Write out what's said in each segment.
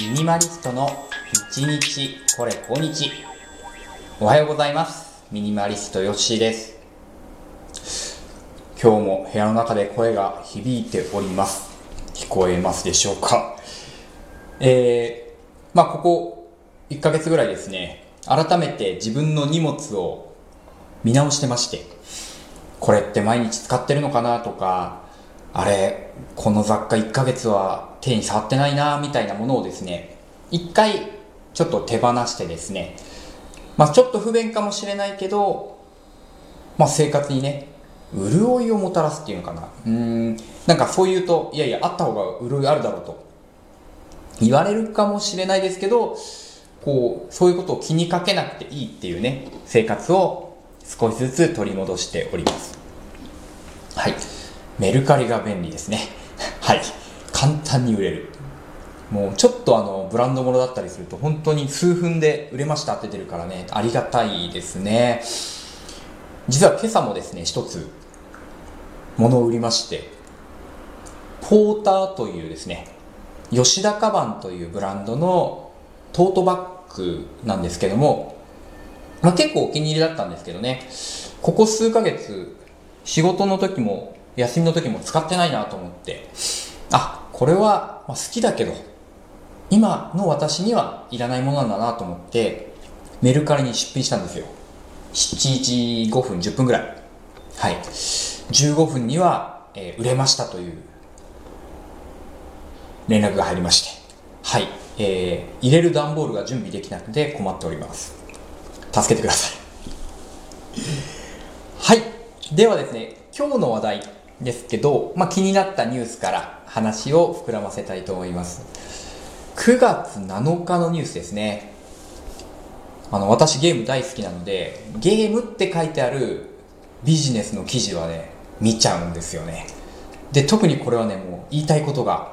ミニマリストの一日これ今日。おはようございます。ミニマリストヨッシーです。今日も部屋の中で声が響いております。聞こえますでしょうか？えー、まあここ1ヶ月ぐらいですね。改めて自分の荷物を見直してましてこれって毎日使ってるのかなとかあれこの雑貨1ヶ月は手に触ってないなみたいなものをですね一回ちょっと手放してですねまあちょっと不便かもしれないけどまあ生活にね潤いをもたらすっていうのかな。うんなんかそう言うといやいやあった方が潤いあるだろうと。言われるかもしれないですけどこうそういうことを気にかけなくていいっていうね生活を少しずつ取り戻しております。はい。メルカリが便利ですね。はい。簡単に売れる。もうちょっとあのブランド物だったりすると本当に数分で売れましたって出てるからね。ありがたいですね。実は今朝もですね一つ物を売りましてポーターというですね吉田カバンというブランドのトートバッグなんですけども、まあ、結構お気に入りだったんですけどね。ここ数ヶ月仕事の時も休みの時も使ってないなと思ってあこれは好きだけど今の私にはいらないものなんだなと思ってメルカリに出品したんですよ。7時5分10分ぐらい。はい。15分には、えー、売れましたという連絡が入りまして。はい、えー、入れる段ボールが準備できなくて困っております。助けてください。はい。ではですね今日の話題。ですけど、まあ、気になったニュースから話を膨らませたいと思います。9月7日のニュースですね。あの私ゲーム大好きなのでゲームって書いてあるビジネスの記事はね見ちゃうんですよね。で特にこれはねもう言いたいことが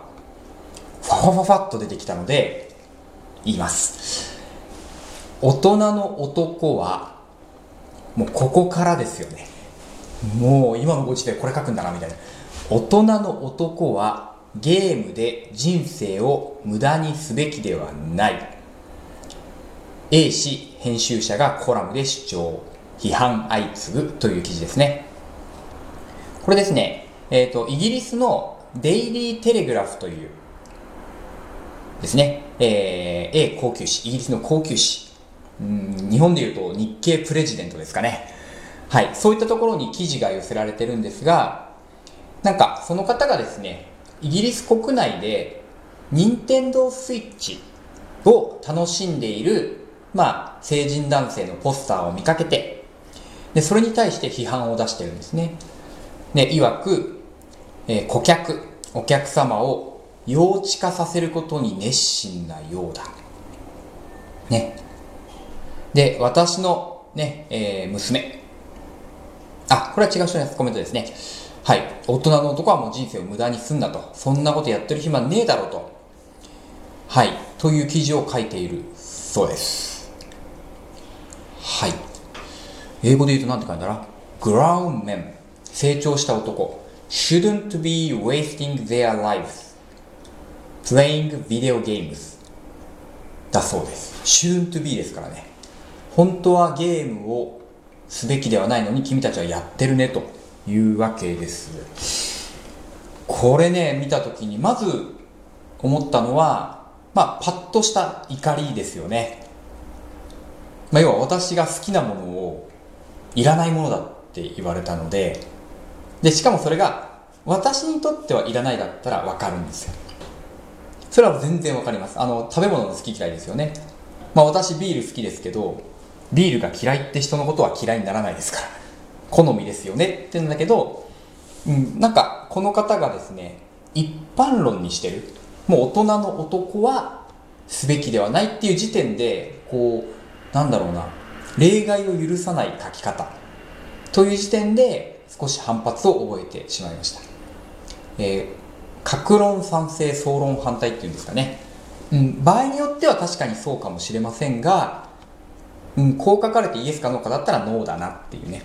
ファファファファっと出てきたので言います。大人の男はもうここからですよね。もう今のご時世これ書くんだなみたいな。大人の男はゲームで人生を無駄にすべきではない。A 氏編集者がコラムで主張批判相次ぐという記事ですね。これですね、えっ、ー、とイギリスのデイリーテレグラフというですね、えー、A 高級誌イギリスの高級誌うん日本でいうと日経プレジデントですかね。はい、そういったところに記事が寄せられてるんですが、なんかその方がですね、イギリス国内で任天堂スイッチを楽しんでいる、まあ、成人男性のポスターを見かけて、で、それに対して批判を出してるんですね。で、曰く、えー、顧客、お客様を幼稚化させることに熱心なようだ。ね。で、私のね、えー、娘、あ、これは違う人のコメントですね。はい。大人の男はもう人生を無駄にすんなと。そんなことやってる暇ねえだろうと。はい。という記事を書いているそうです。はい。英語で言うと何て書いてあるんだ ?grown men 成長した男 shouldn't be wasting their lives playing video games だそうです。shouldn't be ですからね。本当はゲームをすべきではないのに君たちはやってるねというわけです。これね見た時にまず思ったのはまあパッとした怒りですよね、まあ、要は私が好きなものをいらないものだって言われたのででしかもそれが私にとってはいらないだったら分かるんですよ。それは全然分かります。あの食べ物の好き嫌いですよね。まあ私ビール好きですけどビールが嫌いって人のことは嫌いにならないですから。好みですよね。って言うんだけど、うん、なんかこの方がですね一般論にしてる。もう大人の男はすべきではないっていう時点でこうなんだろうな。例外を許さない書き方。という時点で少し反発を覚えてしまいました、えー、格論賛成総論反対っていうんですかね、うん、場合によっては確かにそうかもしれませんがうん、こう書かれてイエスかノーかだったらノーだなっていうね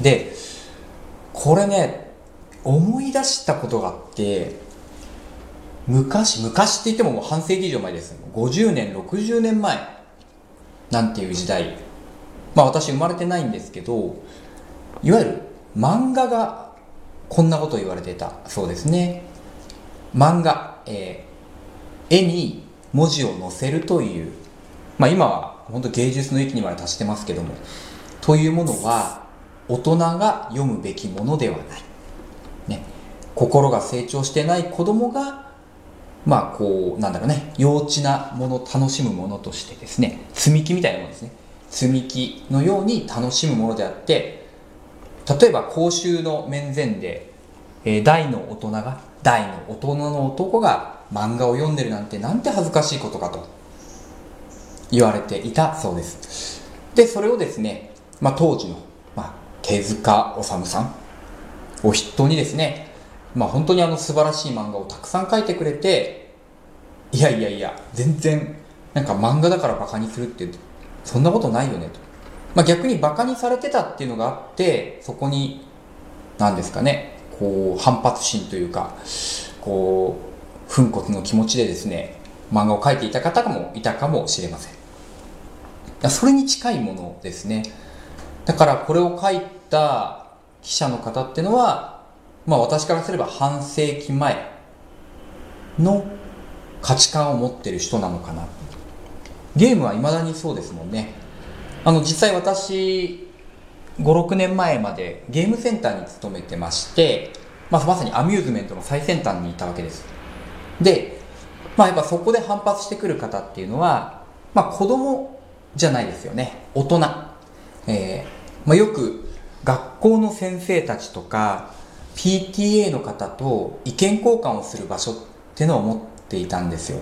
でこれね思い出したことがあって昔、昔って言ってももう半世紀以上前です。50年、60年前なんていう時代。まあ私生まれてないんですけど、いわゆる漫画がこんなこと言われてたそうですね。漫画、えー絵に文字を載せるという、まあ今は本当芸術の域にまで達してますけども、というものは大人が読むべきものではない。ね。心が成長してない子供がまあこうなんだろうね幼稚なもの楽しむものとしてですね積み木みたいなものですね積み木のように楽しむものであって例えば公衆の面前で、えー大の大人が大の大人の男が漫画を読んでるなんてなんて恥ずかしいことかと言われていたそうです。でそれをですね、まあ、当時の、まあ、手塚治虫さんを筆頭にですねまあ本当にあの素晴らしい漫画をたくさん描いてくれていやいやいや全然なんか漫画だからバカにするってそんなことないよねと、まあ、逆にバカにされてたっていうのがあってそこに何ですかねこう反発心というかこう粉骨の気持ちでですね漫画を描いていた方もいたかもしれません。それに近いものですね。だからこれを書いた記者の方っていうのはまあ私からすれば半世紀前の価値観を持ってる人なのかな。ゲームは未だにそうですもんね。あの実際私56年前までゲームセンターに勤めてまして、まあ、まさにアミューズメントの最先端にいたわけです。で、まあ、やっぱそこで反発してくる方っていうのは、まあ、子供じゃないですよね。大人、えーまあ、よく学校の先生たちとか PTA の方と意見交換をする場所ってのを持っていたんですよ。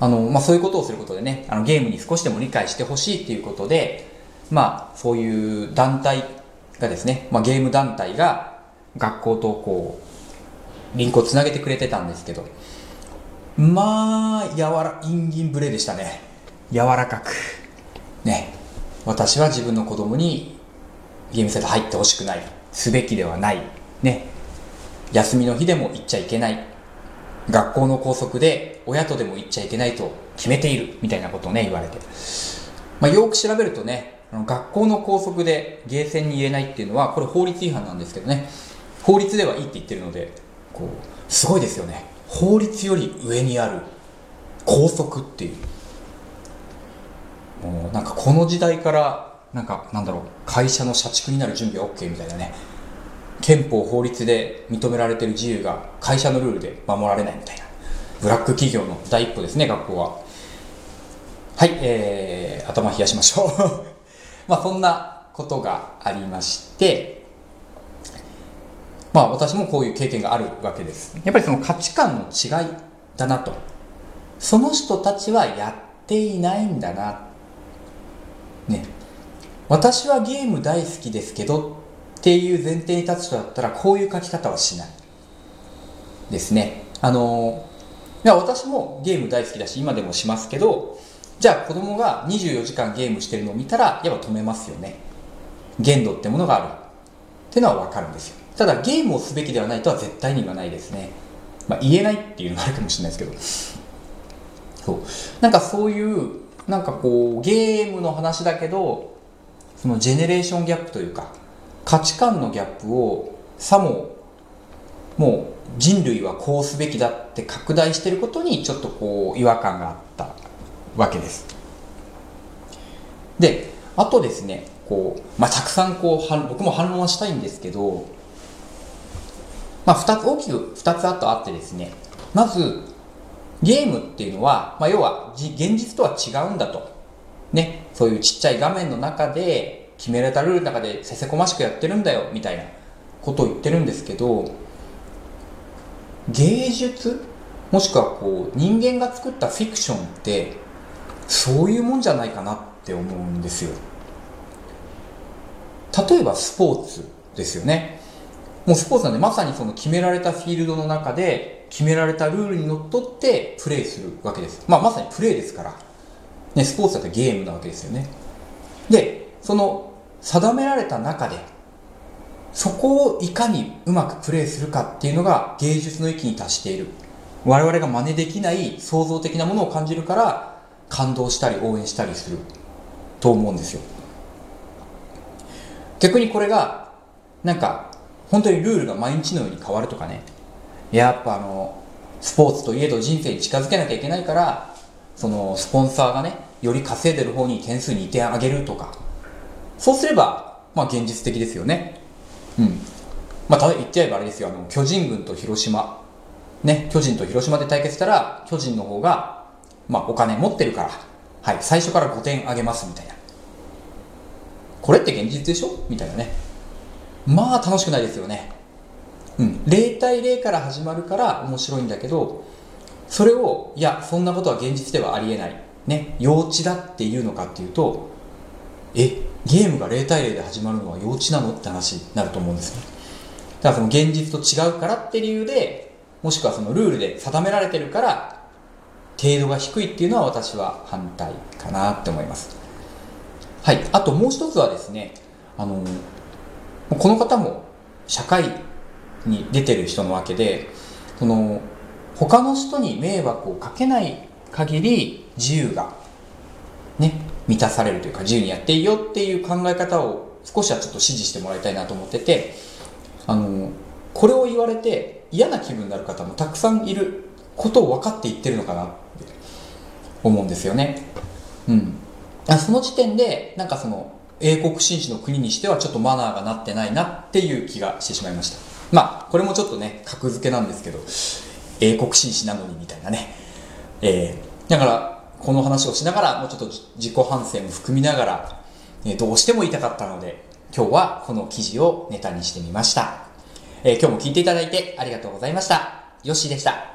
あの、まあ、そういうことをすることでねあのゲームに少しでも理解してほしいっていうことでまあそういう団体がですね、まあ、ゲーム団体が学校とこうリンクをつなげてくれてたんですけどまあ柔らインギンブレでしたね。柔らかく。ね。私は自分の子供にゲームセンター入ってほしくない。すべきではない。ね。休みの日でも行っちゃいけない。学校の校則で親とでも行っちゃいけないと決めている。みたいなことをね言われて、まあ、よく調べるとね学校の校則でゲーセンに言えないっていうのはこれ法律違反なんですけどね。法律ではいいって言ってるのでこうすごいですよね。法律より上にある校則っていう。なんかこの時代からなんかなんだろう会社の社畜になる準備は OK みたいなね。憲法法律で認められてる自由が会社のルールで守られないみたいな。ブラック企業の第一歩ですね学校は。はいえー、頭冷やしましょう。まあそんなことがありましてまあ私もこういう経験があるわけです。やっぱりその価値観の違いだなと。その人たちはやっていないんだなね。私はゲーム大好きですけどっていう前提に立つ人だったらこういう書き方はしないですね。あのいや私もゲーム大好きだし今でもしますけどじゃあ子供が24時間ゲームしてるのを見たらやっぱ止めますよね。限度ってものがある。っていうのは分かるんですよ。ただゲームをすべきではないとは絶対に言わないですね。まあ言えないっていうのがあるかもしれないですけど。そう。なんかそういうなんかこうゲームの話だけどそのジェネレーションギャップというか価値観のギャップをさももう人類はこうすべきだって拡大していることにちょっとこう違和感があったわけです。であとですねこう、まあ、たくさんこう僕も反論はしたいんですけど、まあ、2つ大きく2つあとあってですねまずゲームっていうのは、まあ、要は現実とは違うんだと。ね。そういうちっちゃい画面の中で決められたルールの中でせせこましくやってるんだよみたいなことを言ってるんですけど芸術？もしくはこう人間が作ったフィクションってそういうもんじゃないかなって思うんですよ。例えばスポーツですよね。もうスポーツなんでまさにその決められたフィールドの中で決められたルールにのっとってプレーするわけです、まあ、まさにプレーですから、ね、スポーツだってゲームなわけですよね。でその定められた中でそこをいかにうまくプレーするかっていうのが芸術の域に達している。我々が真似できない創造的なものを感じるから感動したり応援したりする。と思うんですよ。逆にこれがなんか本当にルールが毎日のように変わるとかね。やっぱあのスポーツといえど人生に近づけなきゃいけないからそのスポンサーがねより稼いでる方に点数にいてあげるとか。そうすればまあ現実的ですよね。うん。まあただ言っちゃえばあれですよ。あの巨人軍と広島。ね巨人と広島で対決したら巨人の方がまあお金持ってるから。はい最初から5点あげますみたいな。これって現実でしょ？みたいなね。まあ楽しくないですよね。うん。0対0から始まるから面白いんだけどそれをいやそんなことは現実ではありえない。ね。幼稚だっていうのかっていうとえゲームが0対0で始まるのは幼稚なのって話になると思うんですね。だからその現実と違うからって理由でもしくはそのルールで定められてるから程度が低いっていうのは私は反対かなって思います。はい。あともう一つはですねあのこの方も社会に出てる人のわけでその他の人に迷惑をかけない限り自由がね満たされるというか自由にやっていいよっていう考え方を少しはちょっと支持してもらいたいなと思っててあのこれを言われて嫌な気分になる方もたくさんいることを分かって言ってるのかなって思うんですよね。うん、その時点でなんかその英国紳士の国にしてはちょっとマナーがなってないなっていう気がしてしまいましたまあこれもちょっとね格付けなんですけど英国紳士なのにみたいなね。えー、だからこの話をしながらもうちょっと自己反省も含みながら、え、どうしても言いたかったので今日はこの記事をネタにしてみました、えー、今日も聞いていただいてありがとうございました。よっしーでした。